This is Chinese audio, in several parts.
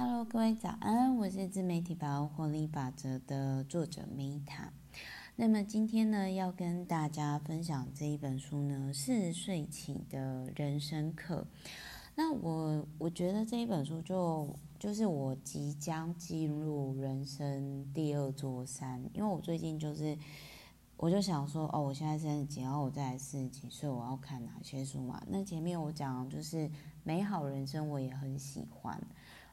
Hello，各位早安，我是自媒体包获利法则的作者 Meta。那么今天呢，要跟大家分享这一本书呢，四十岁起的人生课。那我我觉得这一本书就就是我即将进入人生第二座山，因为我最近就是我就想说，哦，我现在三十几，然后我再来四十几岁，我要看哪些书嘛？那前面我讲就是美好人生，我也很喜欢。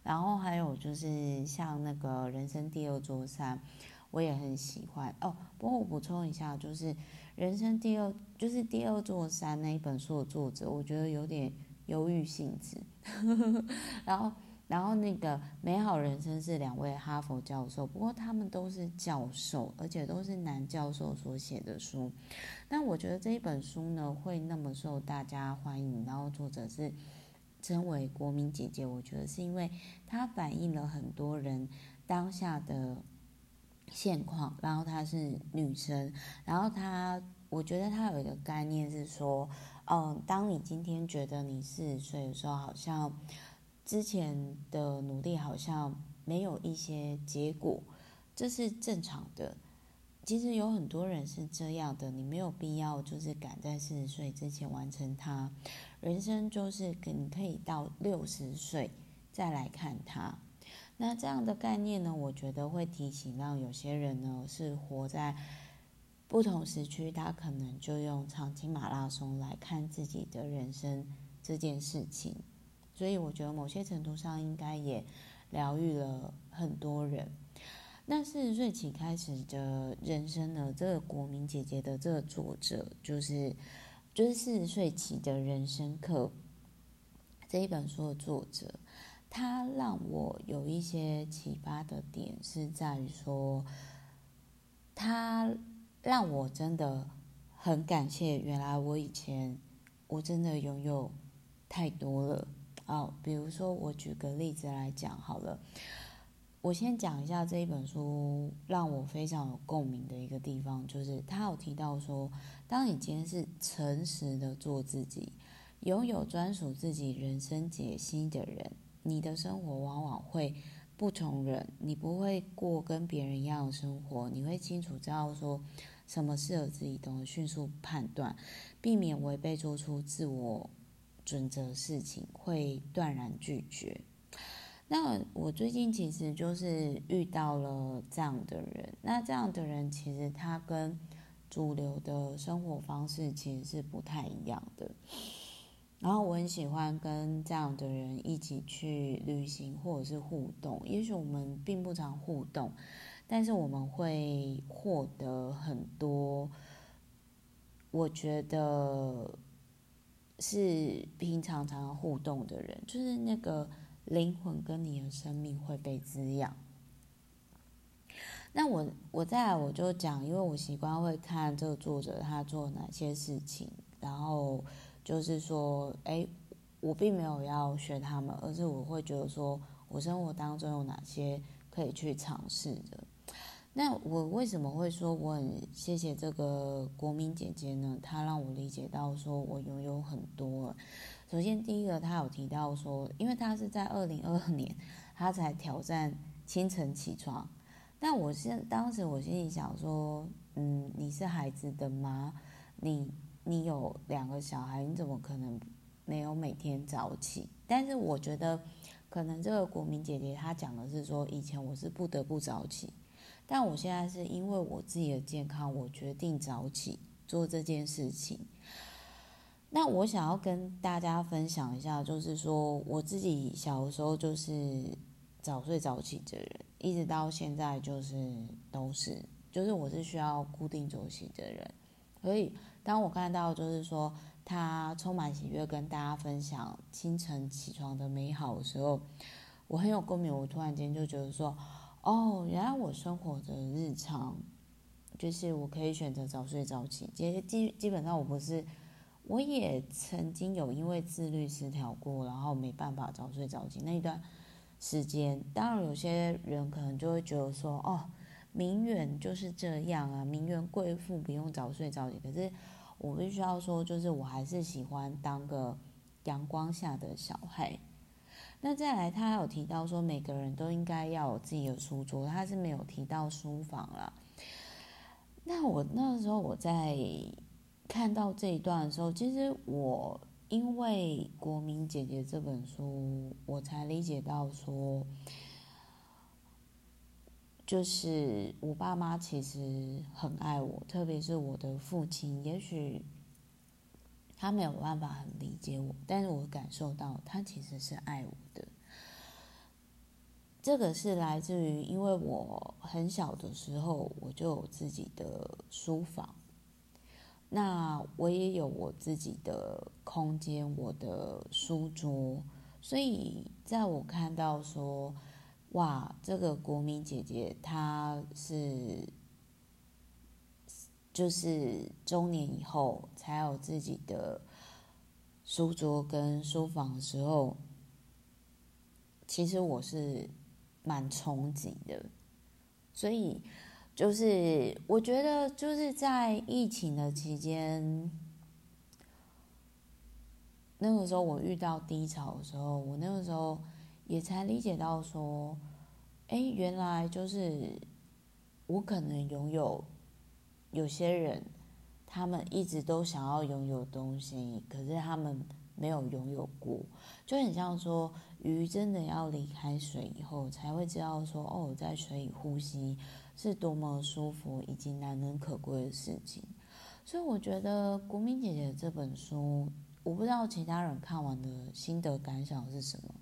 然后还有就是像那个人生第二座山，我也很喜欢哦。不过我补充一下，就是人生第二就是第二座山那一本书的作者，我觉得有点忧郁性质。然后，然后那个美好人生是两位哈佛教授，不过他们都是教授，而且都是男教授所写的书。但我觉得这一本书呢，会那么受大家欢迎，然后作者是。称为国民姐姐，我觉得是因为她反映了很多人当下的现况。然后她是女生，然后她，我觉得她有一个概念是说，嗯，当你今天觉得你四十岁的时候，好像之前的努力好像没有一些结果，这是正常的。其实有很多人是这样的，你没有必要就是赶在四十岁之前完成它。人生就是你可以到六十岁再来看它。那这样的概念呢，我觉得会提醒让有些人呢是活在不同时区，他可能就用长期马拉松来看自己的人生这件事情。所以我觉得某些程度上应该也疗愈了很多人。那四十岁起开始的人生呢？这个国民姐姐的这个作者就是，就是四十岁起的人生课这一本书的作者，他让我有一些启发的点是在于说，他让我真的很感谢，原来我以前我真的拥有太多了。哦，比如说我举个例子来讲好了。我先讲一下这一本书让我非常有共鸣的一个地方，就是他有提到说，当你今天是诚实的做自己，拥有专属自己人生解析的人，你的生活往往会不同人，你不会过跟别人一样的生活，你会清楚知道说什么适合自己，懂得迅速判断，避免违背做出自我准则的事情，会断然拒绝。那我最近其实就是遇到了这样的人，那这样的人其实他跟主流的生活方式其实是不太一样的。然后我很喜欢跟这样的人一起去旅行或者是互动，也许我们并不常互动，但是我们会获得很多，我觉得是平常常互动的人，就是那个。灵魂跟你的生命会被滋养。那我我再来我就讲，因为我习惯会看这个作者他做哪些事情，然后就是说，哎，我并没有要学他们，而是我会觉得说我生活当中有哪些可以去尝试的。那我为什么会说我很谢谢这个国民姐姐呢？她让我理解到说我拥有很多。首先，第一个，他有提到说，因为他是在二零二二年，他才挑战清晨起床。但我现当时我心里想说，嗯，你是孩子的妈，你你有两个小孩，你怎么可能没有每天早起？但是我觉得，可能这个国民姐姐她讲的是说，以前我是不得不早起，但我现在是因为我自己的健康，我决定早起做这件事情。那我想要跟大家分享一下，就是说我自己小的时候就是早睡早起的人，一直到现在就是都是，就是我是需要固定作息的人。所以当我看到就是说他充满喜悦跟大家分享清晨起床的美好的时候，我很有共鸣。我突然间就觉得说，哦，原来我生活的日常就是我可以选择早睡早起。其实基基本上我不是。我也曾经有因为自律失调过，然后没办法早睡早起那一段时间。当然，有些人可能就会觉得说：“哦，名媛就是这样啊，名媛贵妇不用早睡早起。”可是我必须要说，就是我还是喜欢当个阳光下的小孩。那再来，他还有提到说，每个人都应该要有自己的书桌，他是没有提到书房了。那我那时候我在看到这一段的时候，其实我因为《国民姐姐》这本书，我才理解到说，就是我爸妈其实很爱我，特别是我的父亲，也许他没有办法很理解我，但是我感受到他其实是爱我的。这个是来自于，因为我很小的时候我就有自己的书房，那我也有我自己的空间，我的书桌，所以在我看到说，哇，这个国民姐姐她是，就是中年以后才有自己的书桌跟书房的时候，其实我是。蛮憧憬的，所以就是我觉得就是在疫情的期间，那个时候我遇到低潮的时候，我那个时候也才理解到说，哎，原来就是我可能拥有有些人，他们一直都想要拥有东西，可是他们没有拥有过，就很像说。鱼真的要离开水以后，才会知道说哦，在水里呼吸是多么舒服以及难能可贵的事情。所以我觉得国民姐姐这本书，我不知道其他人看完的心得感想是什么，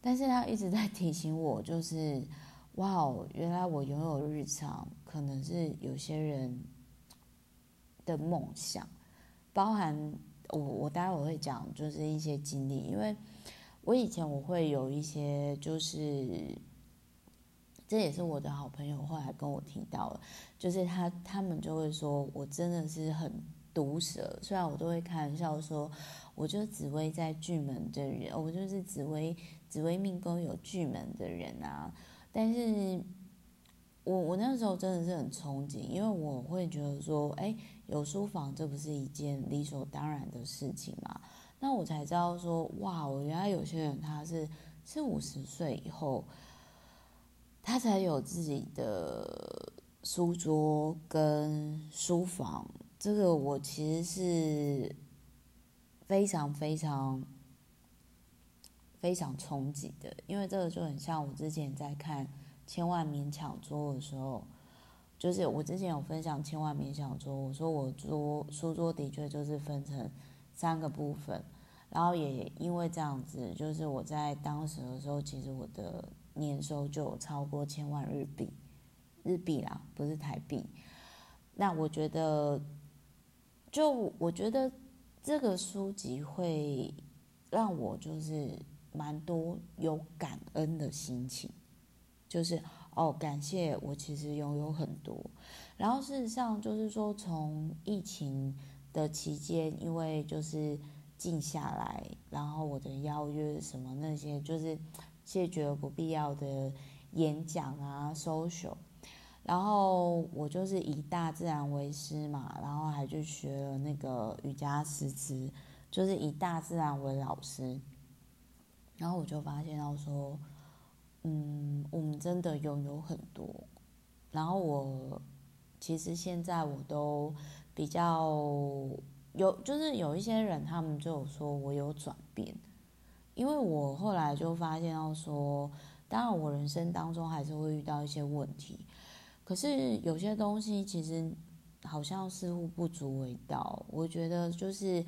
但是他一直在提醒我，就是哇哦，原来我拥有日常，可能是有些人的梦想，包含我我待会会讲，就是一些经历，因为。我以前我会有一些，就是这也是我的好朋友后来跟我提到了，就是他他们就会说我真的是很毒舌，虽然我都会开玩笑说，我就紫微在巨门的人，我就是紫薇紫薇命宫有巨门的人啊，但是我我那时候真的是很憧憬，因为我会觉得说，哎，有书房这不是一件理所当然的事情嘛。那我才知道说，哇，我原来有些人他是四五十岁以后，他才有自己的书桌跟书房。这个我其实是非常非常非常憧憬的，因为这个就很像我之前在看《千万勉强桌》的时候，就是我之前有分享《千万勉强桌》，我说我桌书桌的确就是分成。三个部分，然后也因为这样子，就是我在当时的时候，其实我的年收就有超过千万日币，日币啦，不是台币。那我觉得，就我觉得这个书籍会让我就是蛮多有感恩的心情，就是哦，感谢我其实拥有很多。然后事实上就是说，从疫情。的期间，因为就是静下来，然后我的邀约什么那些，就是谢绝不必要的演讲啊，social，然后我就是以大自然为师嘛，然后还去学了那个瑜伽师资，就是以大自然为老师，然后我就发现到说，嗯，我们真的拥有很多，然后我其实现在我都。比较有，就是有一些人，他们就有说我有转变，因为我后来就发现到说，当然我人生当中还是会遇到一些问题，可是有些东西其实好像似乎不足为道。我觉得就是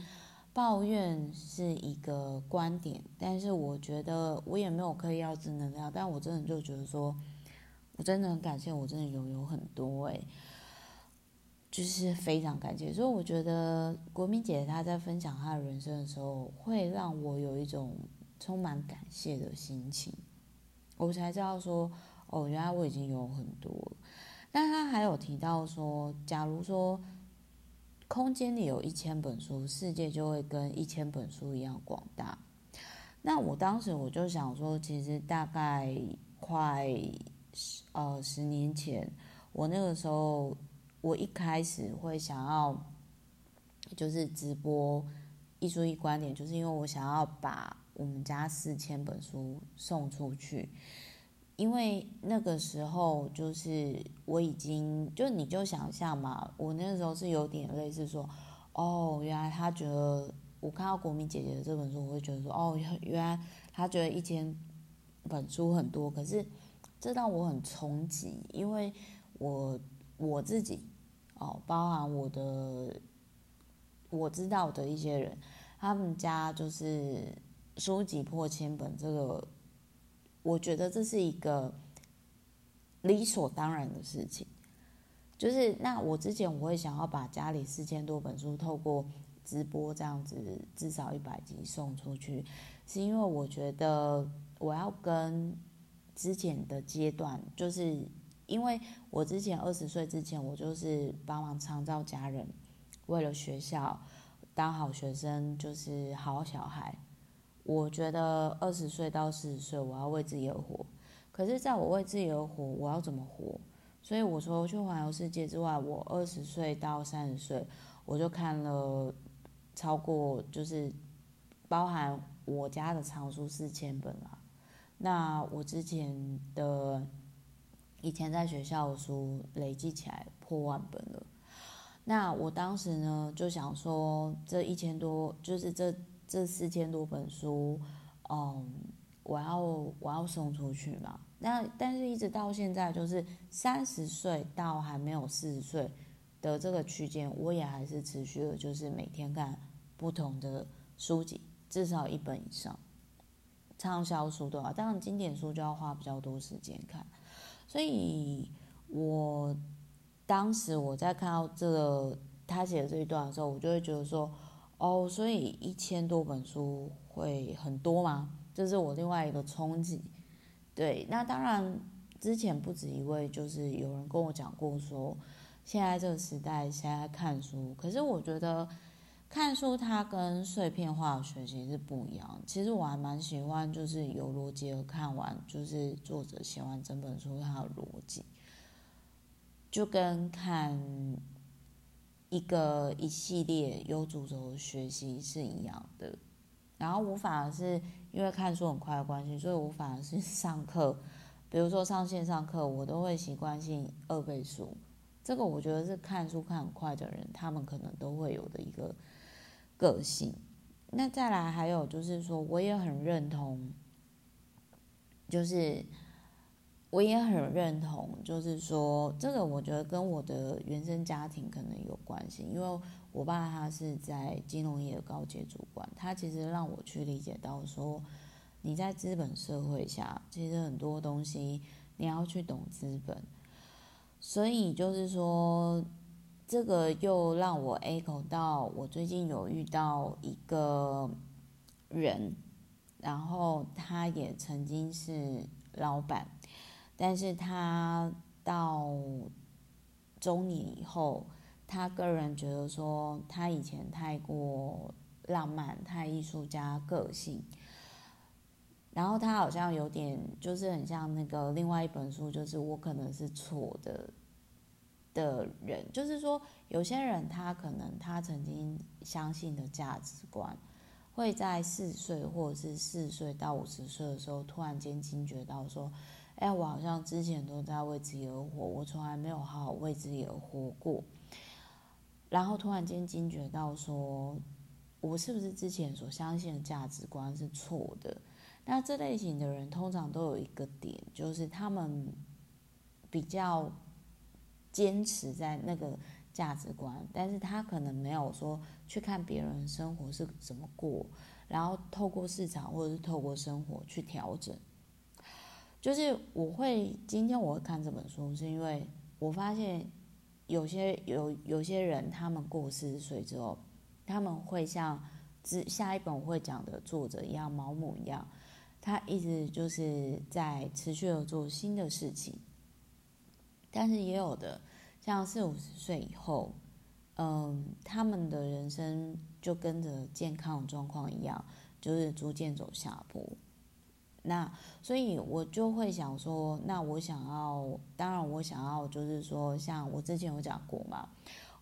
抱怨是一个观点，但是我觉得我也没有刻意要正能量，但我真的就觉得说，我真的很感谢，我真的拥有很多哎。就是非常感谢，所以我觉得国民姐她在分享她的人生的时候，会让我有一种充满感谢的心情。我才知道说，哦，原来我已经有很多了。但她还有提到说，假如说空间里有一千本书，世界就会跟一千本书一样广大。那我当时我就想说，其实大概快十呃十年前，我那个时候。我一开始会想要，就是直播一书一观点，就是因为我想要把我们家四千本书送出去，因为那个时候就是我已经就你就想象嘛，我那时候是有点类似说，哦，原来他觉得我看到国民姐姐的这本书，我会觉得说，哦，原来他觉得一千本书很多，可是这让我很冲击，因为我我自己哦，包含我的我知道的一些人，他们家就是。书籍破千本，这个我觉得这是一个理所当然的事情。就是那我之前我会想要把家里四千多本书透过直播这样子至少一百集送出去，是因为我觉得我要跟之前的阶段，就是因为我之前二十岁之前，我就是帮忙创造家人，为了学校当好学生，就是好小孩。我觉得二十岁到四十岁，我要为自己而活。可是，在我为自己而活，我要怎么活？所以我说，去环游世界之外，我二十岁到三十岁，我就看了超过，就是包含我家的藏书四千本了。那我之前的以前在学校的书累计起来破万本了。那我当时呢，就想说，这一千多，就是这。这四千多本书，嗯，我要我要送出去嘛。那但是一直到现在，就是三十岁到还没有四十岁的这个区间，我也还是持续的，就是每天看不同的书籍，至少一本以上。畅销书的话，当然经典书就要花比较多时间看。所以我当时我在看到这个他写的这一段的时候，我就会觉得说。哦，所以一千多本书会很多吗？这是我另外一个冲击。对，那当然之前不止一位，就是有人跟我讲过说，现在这个时代谁在看书？可是我觉得看书它跟碎片化的学习是不一样。其实我还蛮喜欢，就是有逻辑的看完，就是作者写完整本书它的逻辑，就跟看。一个一系列有主轴学习是一样的，然后我反而是因为看书很快的关系，所以我反而是上课，比如说上线上课，我都会习惯性二倍速。这个我觉得是看书看很快的人，他们可能都会有的一个个性。那再来还有就是说，我也很认同，就是。我也很认同，就是说，这个我觉得跟我的原生家庭可能有关系，因为我爸他是在金融业的高阶主管，他其实让我去理解到说，你在资本社会下，其实很多东西你要去懂资本，所以就是说，这个又让我 echo 到我最近有遇到一个人，然后他也曾经是老板。但是他到中年以后，他个人觉得说，他以前太过浪漫、太艺术家个性，然后他好像有点，就是很像那个另外一本书，就是我可能是错的的人，就是说有些人他可能他曾经相信的价值观，会在四岁或者是四岁到五十岁的时候，突然间惊觉到说。哎，我好像之前都在为自己而活，我从来没有好好为自己而活过。然后突然间惊觉到说，我是不是之前所相信的价值观是错的？那这类型的人通常都有一个点，就是他们比较坚持在那个价值观，但是他可能没有说去看别人生活是怎么过，然后透过市场或者是透过生活去调整。就是我会今天我会看这本书，是因为我发现有些有有些人，他们过四十岁之后，他们会像之下一本我会讲的作者一样，毛姆一样，他一直就是在持续的做新的事情。但是也有的像四五十岁以后，嗯，他们的人生就跟着健康状况一样，就是逐渐走下坡。那所以，我就会想说，那我想要，当然我想要，就是说，像我之前有讲过嘛，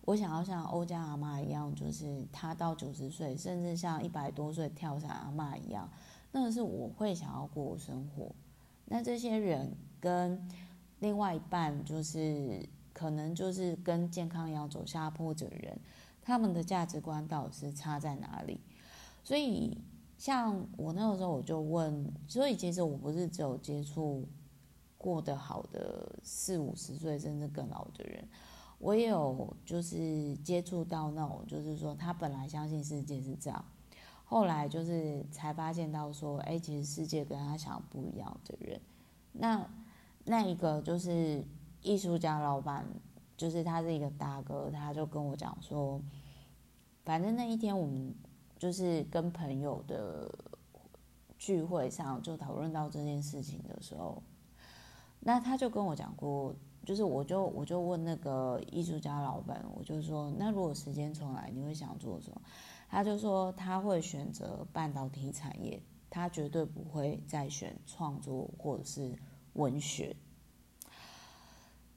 我想要像欧家阿妈一样，就是她到九十岁，甚至像一百多岁跳伞阿妈一样，那是我会想要过的生活。那这些人跟另外一半，就是可能就是跟健康一样走下坡的人，他们的价值观到底是差在哪里？所以，像我那个时候我就问，所以其实我不是只有接触过得好的四五十岁甚至更老的人。我也有就是接触到那种，就是说他本来相信世界是这样，后来就是才发现到说，哎，其实世界跟他想不一样的人。那那一个就是艺术家老板，就是他是一个大哥，他就跟我讲说，反正那一天我们就是跟朋友的聚会上就讨论到这件事情的时候，那他就跟我讲过。就是我就我就问那个艺术家老板，我就说，那如果时间重来，你会想做什么？他就说他会选择半导体产业，他绝对不会再选创作或者是文学。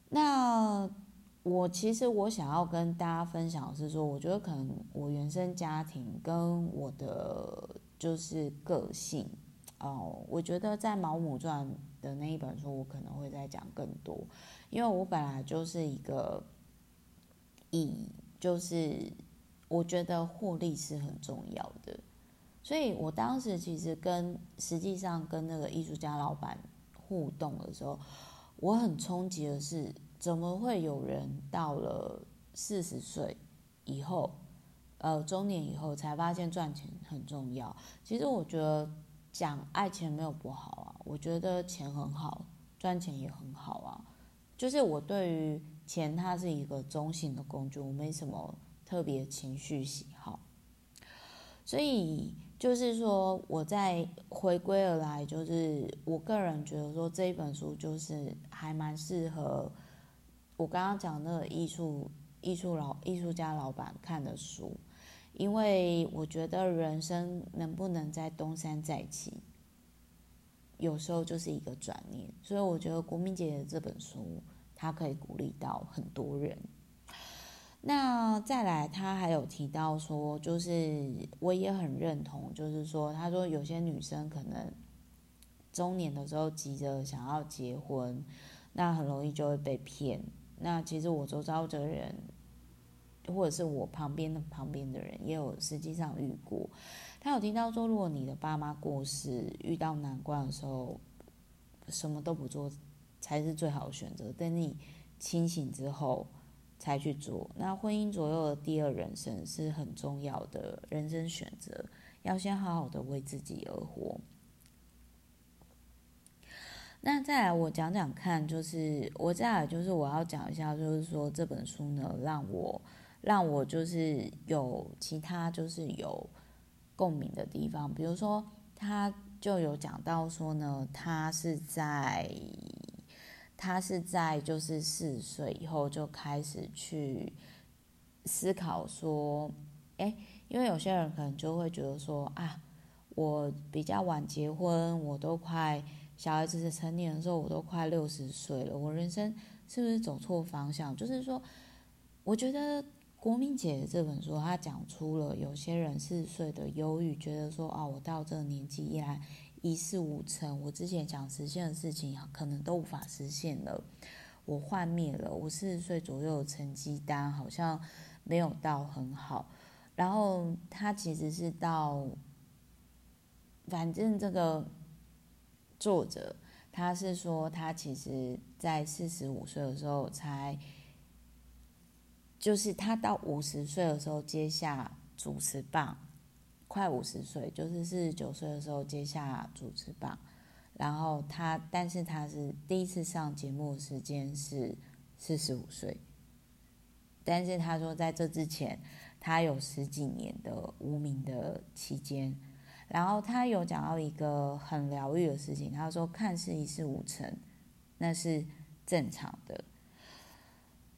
那我其实我想要跟大家分享的是说，我觉得可能我原生家庭跟我的就是个性哦，我觉得在《毛姆传》的那一本书，我可能会再讲更多。因为我本来就是一个以，就是我觉得获利是很重要的，所以我当时其实跟实际上跟那个艺术家老板互动的时候，我很冲击的是，怎么会有人到了四十岁以后，呃，中年以后才发现赚钱很重要？其实我觉得讲爱钱没有不好啊，我觉得钱很好，赚钱也很好啊。就是我对于钱，它是一个中性的工具，我没什么特别情绪喜好，所以就是说，我在回归而来，就是我个人觉得说这一本书就是还蛮适合我刚刚讲那个艺术艺术老艺术家老板看的书，因为我觉得人生能不能再东山再起。有时候就是一个转念，所以我觉得国民姐的这本书，它可以鼓励到很多人。那再来，他还有提到说，就是我也很认同，就是说，他说有些女生可能中年的时候急着想要结婚，那很容易就会被骗。那其实我周遭的人，或者是我旁边的旁边的人，也有实际上遇过。他有提到说，如果你的爸妈过世，遇到难关的时候，什么都不做才是最好的选择。等你清醒之后才去做。那婚姻左右的第二人生是很重要的人生选择，要先好好的为自己而活。那再来，我讲讲看，就是我再来，就是我要讲一下，就是说这本书呢，让我让我就是有其他就是有。共鸣的地方，比如说，他就有讲到说呢，他是在他是在就是四十岁以后就开始去思考说，哎，因为有些人可能就会觉得说啊，我比较晚结婚，我都快小孩子是成年的时候，我都快六十岁了，我人生是不是走错方向？就是说，我觉得。国民姐这本书，她讲出了有些人四十岁的忧郁，觉得说啊，我到这个年纪依然一事无成，我之前想实现的事情可能都无法实现了，我幻灭了，我四十岁左右的成绩单好像没有到很好。然后他其实是到，反正这个作者他是说，他其实在四十五岁的时候才。就是他到五十岁的时候接下主持棒，快五十岁，就是四十九岁的时候接下主持棒，然后他，但是他是第一次上节目时间是四十五岁，但是他说在这之前，他有十几年的无名的期间，然后他有讲到一个很疗愈的事情，他说看似一事无成，那是正常的。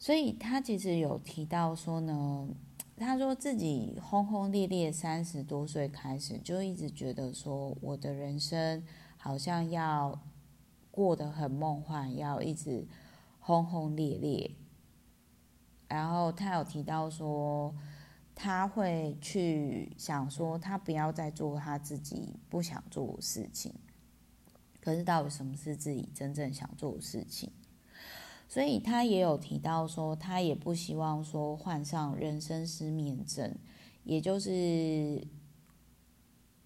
所以他其实有提到说呢，他说自己轰轰烈烈三十多岁开始就一直觉得说，我的人生好像要过得很梦幻，要一直轰轰烈烈。然后他有提到说，他会去想说，他不要再做他自己不想做的事情。可是，到底什么是自己真正想做的事情？所以他也有提到说，他也不希望说患上人生失眠症，也就是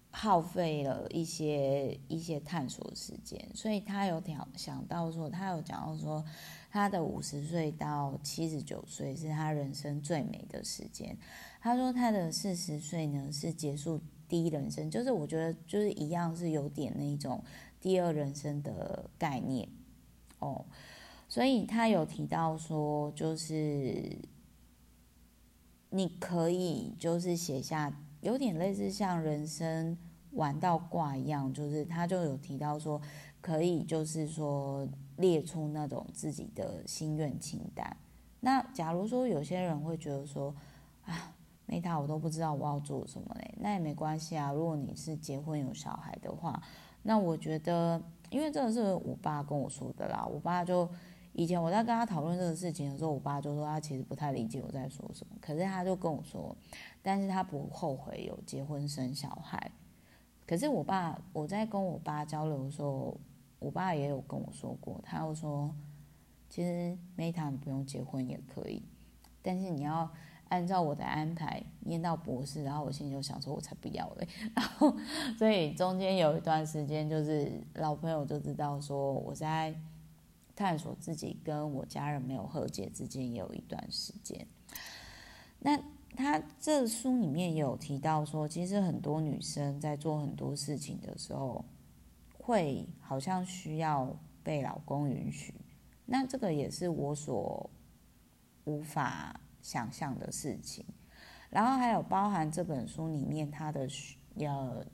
耗费了一些一些探索时间。所以他有想想到说，他有讲到说，他的五十岁到七十九岁是他人生最美的时间。他说他的四十岁呢是结束第一人生，就是我觉得就是一样是有点那种第二人生的概念哦。所以他有提到说，就是你可以就是写下有点类似像人生玩到挂一样，就是他就有提到说，可以就是说列出那种自己的心愿清单。那假如说有些人会觉得说，啊，Meta 我都不知道我要做什么嘞，那也没关系啊。如果你是结婚有小孩的话，那我觉得，因为这个是我爸跟我说的啦，我爸就。以前我在跟他讨论这个事情的时候，我爸就说他其实不太理解我在说什么。可是他就跟我说，但是他不后悔有结婚生小孩。可是我爸，我在跟我爸交流的时候，我爸也有跟我说过，他又说，其实 Meta 你不用结婚也可以，但是你要按照我的安排念到博士。然后我心里就想说，我才不要嘞。然后所以中间有一段时间，就是老朋友就知道说我在。探索自己跟我家人没有和解之间也有一段时间。那他这书里面有提到说，其实很多女生在做很多事情的时候，会好像需要被老公允许。那这个也是我所无法想象的事情。然后还有包含这本书里面他的呃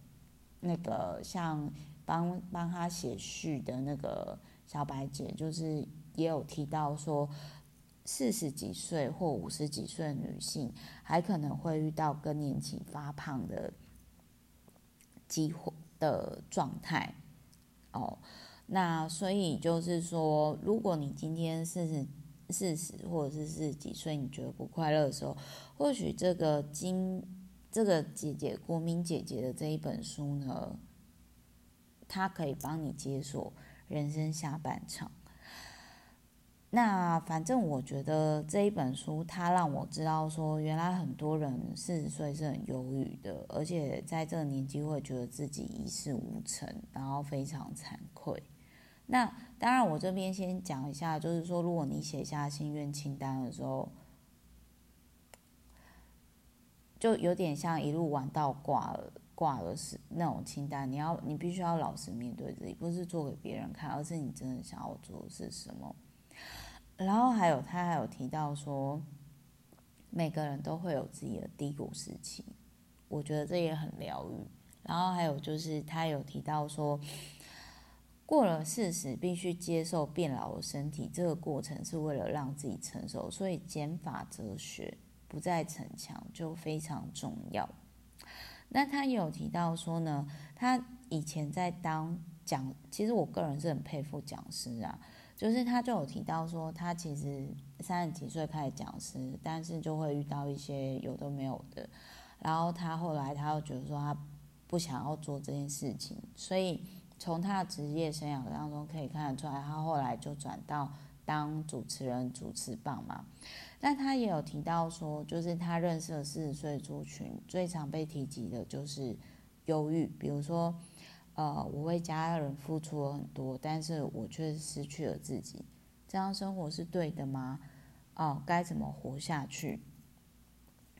那个像帮帮他写序的那个。小白姐就是也有提到说，四十几岁或五十几岁的女性还可能会遇到更年期发胖的机会的状态哦。那所以就是说，如果你今天四十、四十或者是四十几岁，你觉得不快乐的时候，或许这个金这个姐姐国民姐姐的这一本书呢，它可以帮你解锁。人生下半场，那反正我觉得这一本书，它让我知道说，原来很多人四十岁是很忧郁的，而且在这个年纪会觉得自己一事无成，然后非常惭愧。那当然，我这边先讲一下，就是说，如果你写下心愿清单的时候，就有点像一路玩到挂了。挂的是那种清单，你要你必须要老实面对自己，不是做给别人看，而是你真的想要做的是什么。然后还有他还有提到说，每个人都会有自己的低谷时期，我觉得这也很疗愈。然后还有就是他有提到说，过了四十必须接受变老的身体，这个过程是为了让自己成熟，所以减法哲学不再逞强就非常重要。那他有提到说呢，他以前在当讲，其实我个人是很佩服讲师啊，就是他就有提到说，他其实三十几岁开始讲师，但是就会遇到一些有的没有的，然后他后来他又觉得说他不想要做这件事情，所以从他的职业生涯当中可以看得出来，他后来就转到当主持人、主持棒嘛。但他也有提到说，就是他认识的四十岁族群最常被提及的就是忧郁，比如说，呃，我为家人付出了很多，但是我却失去了自己，这样生活是对的吗？哦，该怎么活下去？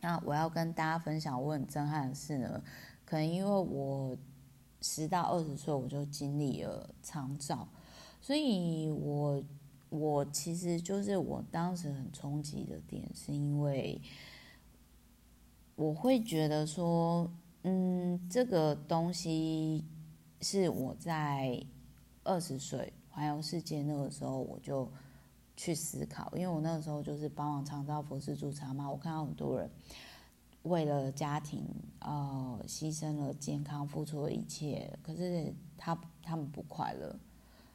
那我要跟大家分享我很震撼的事呢，可能因为我十到二十岁我就经历了长照，所以我。我其实就是我当时很冲击的点，是因为我会觉得说，嗯，这个东西是我在二十岁环游世界那个时候我就去思考，因为我那个时候就是帮忙长照佛事驻场嘛，我看到很多人为了家庭呃牺牲了健康，付出了一切，可是他他们不快乐。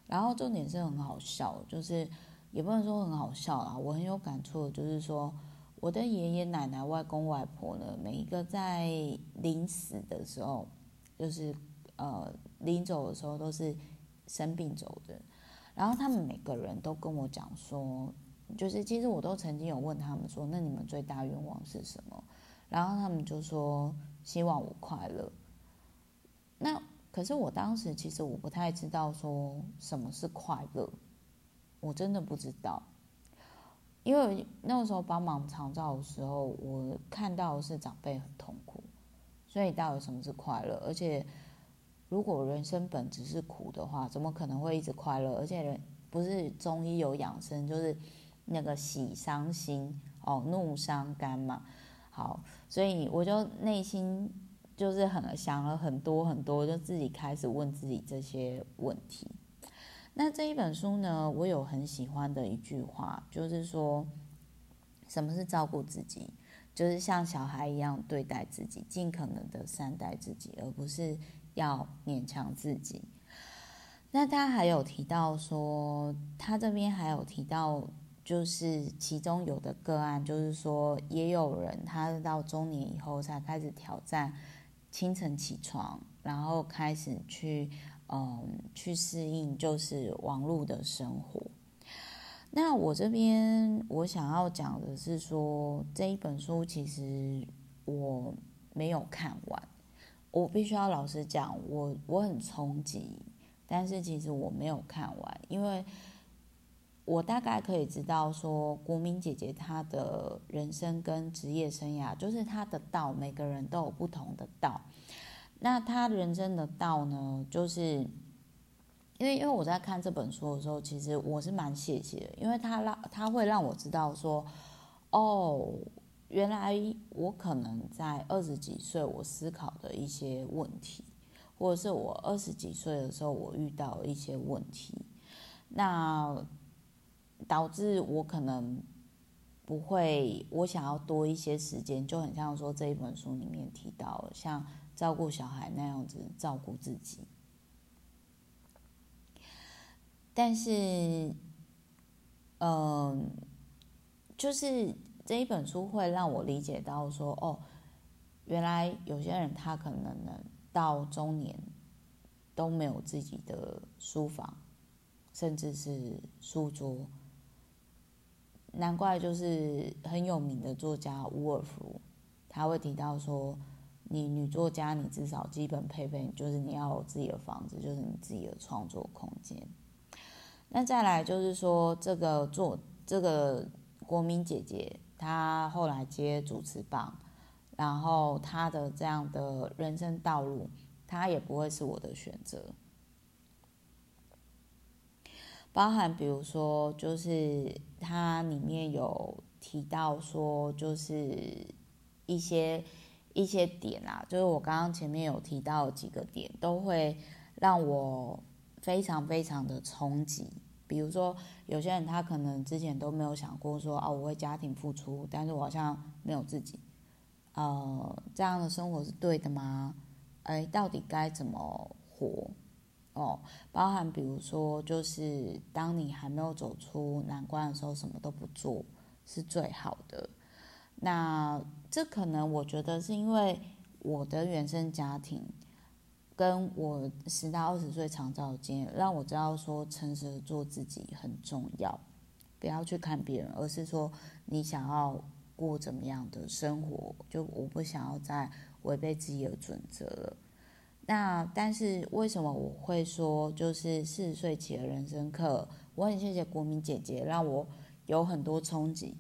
然后重点是很好笑，就是也不能说很好笑啦，我很有感触，就是说我的爷爷奶奶、外公外婆呢，每一个在临死的时候，就是呃临走的时候都是生病走的。然后他们每个人都跟我讲说，就是其实我都曾经有问他们说，那你们最大愿望是什么？然后他们就说希望我快乐。那可是我当时其实我不太知道说什么是快乐，我真的不知道，因为那个时候帮忙长照的时候，我看到的是长辈很痛苦，所以到底什么是快乐？而且。如果人生本质是苦的话，怎么可能会一直快乐？而且人不是中医有养生，就是那个喜伤心哦，怒伤肝嘛。好，所以我就内心就是很想了很多很多，就自己开始问自己这些问题。那这一本书呢，我有很喜欢的一句话，就是说，什么是照顾自己？就是像小孩一样对待自己，尽可能的善待自己，而不是。要勉强自己。那他还有提到说，他这边还有提到，就是其中有的个案，就是说，也有人他到中年以后才开始挑战清晨起床，然后开始去嗯去适应就是网络的生活。那我这边我想要讲的是说，这一本书其实我没有看完。我必须要老实讲，我我很冲击，但是其实我没有看完，因为我大概可以知道说，国民姐姐她的人生跟职业生涯，就是她的道，每个人都有不同的道。那她人生的道呢，就是因为因为我在看这本书的时候，其实我是蛮谢谢的，因为他让他会让我知道说，哦。原来我可能在二十几岁，我思考的一些问题，或者是我二十几岁的时候，我遇到一些问题，那导致我可能不会，我想要多一些时间，就很像说这一本书里面提到，像照顾小孩那样子照顾自己，但是，嗯、就是。这一本书会让我理解到说，哦，原来有些人他可能呢到中年都没有自己的书房，甚至是书桌。难怪就是很有名的作家伍尔夫，他会提到说，你女作家，你至少基本配备就是你要有自己的房子，就是你自己的创作空间。那再来就是说，这个做这个国民姐姐。她后来接主持棒，然后她的这样的人生道路，她也不会是我的选择。包含比如说，就是它里面有提到说，就是一些一些点啊，就是我刚刚前面有提到几个点，都会让我非常非常的冲击。比如说，有些人他可能之前都没有想过说啊，我为家庭付出，但是我好像没有自己，呃，这样的生活是对的吗？哎，到底该怎么活？哦，包含比如说，就是当你还没有走出难关的时候，什么都不做是最好的。那这可能我觉得是因为我的原生家庭。跟我十到二十岁长照的经验，让我知道说，诚实的做自己很重要，不要去看别人，而是说你想要过怎么样的生活，就我不想要再违背自己的准则了。那但是为什么我会说，就是四十岁起的人生课，我很谢谢国民姐姐，让我有很多冲击，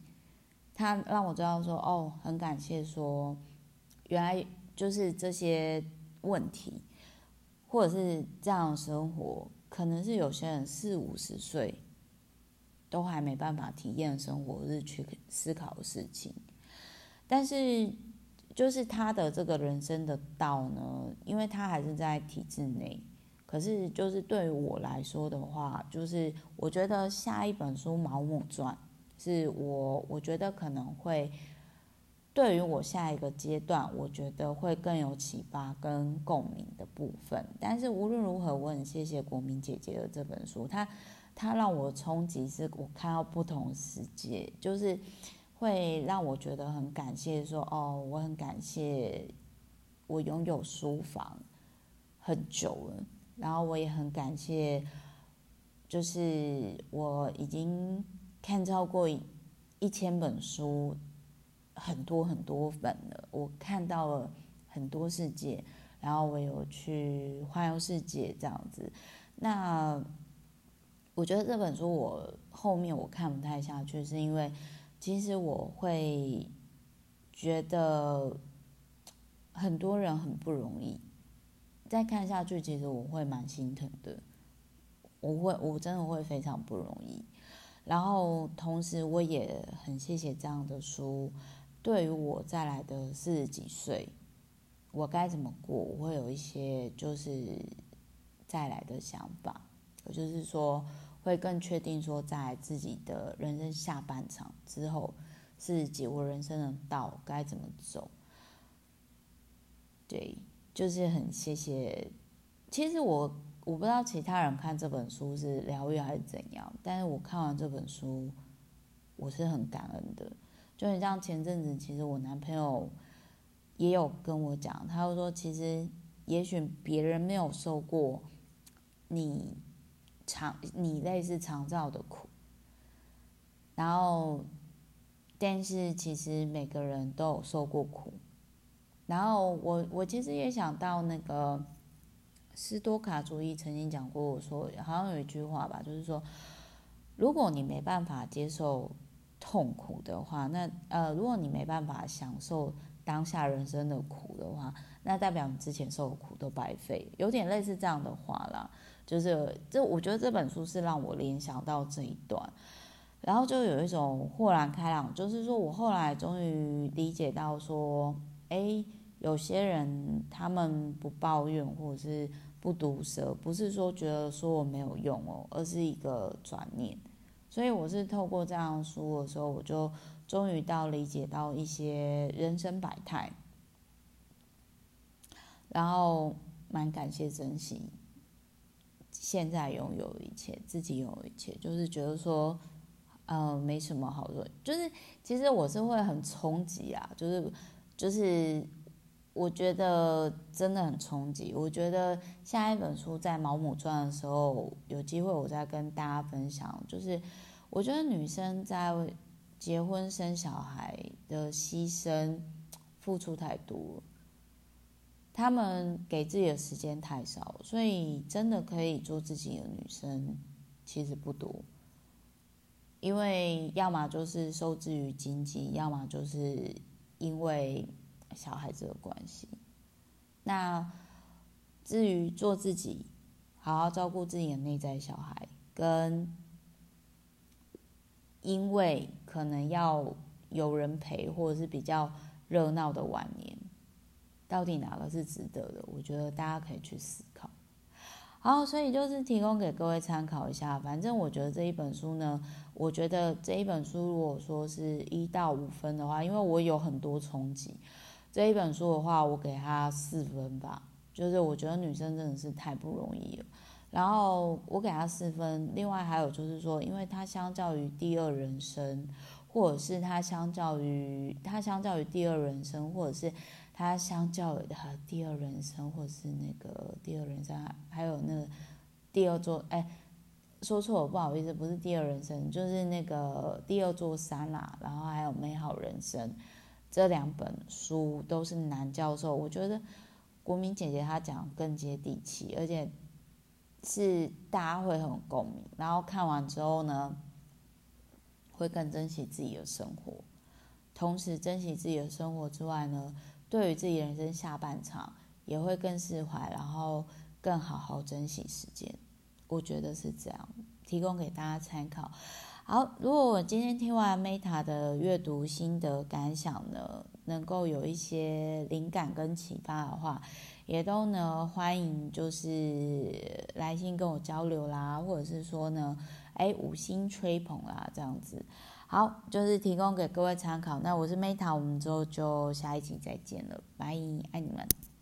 她让我知道说，哦，很感谢说，原来就是这些问题。或者是这样的生活，可能是有些人四五十岁都还没办法体验生活，是去思考的事情。但是，就是他的这个人生的道呢，因为他还是在体制内。可是，就是对于我来说的话，就是我觉得下一本书《毛姆传》是我我觉得可能会。对于我下一个阶段，我觉得会更有启发跟共鸣的部分。但是无论如何，我很谢谢国民姐姐的这本书，它它让我冲击，是我看到不同世界，就是会让我觉得很感谢说，哦，我很感谢我拥有书房很久了，然后我也很感谢，就是我已经看超过一千本书，很多很多本了，我看到了很多世界，然后我有去环游世界这样子，那。我觉得这本书我后面我看不太下去，是因为其实我会觉得很多人很不容易。再看下去，其实我会蛮心疼的。我会，我真的会非常不容易。然后同时，我也很谢谢这样的书，对于我再来的四十几岁，我该怎么过，我会有一些就是再来的想法。我就是说。会更确定说，在自己的人生下半场之后，是解我人生的道该怎么走？对，就是很谢谢。其实我我不知道其他人看这本书是疗愈还是怎样，但是我看完这本书，我是很感恩的。就很像前阵子，其实我男朋友也有跟我讲，他会说，其实也许别人没有受过你。长你类似长照的苦，然后，但是其实每个人都有受过苦，然后我我其实也想到那个斯多卡主义曾经讲过，我说好像有一句话吧，就是说，如果你没办法接受痛苦的话，那呃，如果你没办法享受当下人生的苦的话，那代表你之前受的苦都白费，有点类似这样的话啦。就是这，我觉得这本书是让我联想到这一段，然后就有一种豁然开朗。就是说我后来终于理解到说，哎，有些人他们不抱怨或者是不毒舌，不是说觉得说我没有用哦，而是一个转念。所以我是透过这样书的时候，我就终于到理解到一些人生百态，然后蛮感谢珍惜。现在拥有一切，自己拥有一切，就是觉得说，呃，没什么好说。就是其实我是会很冲击啊，就是就是，我觉得真的很冲击。我觉得下一本书在毛姆传的时候，有机会我再跟大家分享。就是我觉得女生在结婚生小孩的牺牲、付出太多。他们给自己的时间太少，所以真的可以做自己的女生其实不多。因为要么就是受制于经济，要么就是因为小孩子的关系。那至于做自己，好好照顾自己的内在小孩，跟因为可能要有人陪，或者是比较热闹的晚年。到底哪个是值得的？我觉得大家可以去思考。好，所以就是提供给各位参考一下。反正我觉得这一本书呢，我觉得这一本书如果说是一到五分的话，因为我有很多冲击，这一本书的话，我给他四分吧。就是我觉得女生真的是太不容易了，然后我给他四分。另外还有就是说，因为它相较于第二人生，或者是它相较于它相较于第二人生，或者是。他相较于他第二人生，或是那个第二人生，还有那个第二座，哎，说错了，不好意思，不是第二人生，就是那个第二座山啦。然后还有美好人生，这两本书都是男教授，我觉得国民姐姐她讲更接地气，而且是大家会很共鸣。然后看完之后呢，会更珍惜自己的生活，同时珍惜自己的生活之外呢。对于自己人生下半场也会更释怀，然后更好好珍惜时间，我觉得是这样，提供给大家参考。好，如果我今天听完 Meta 的阅读心得感想呢，能够有一些灵感跟启发的话，也都呢欢迎就是来信跟我交流啦，或者是说呢，哎五星吹捧啦这样子。好，就是提供给各位参考。那我是 Meta，我们之后就下一期再见了，拜，爱你们。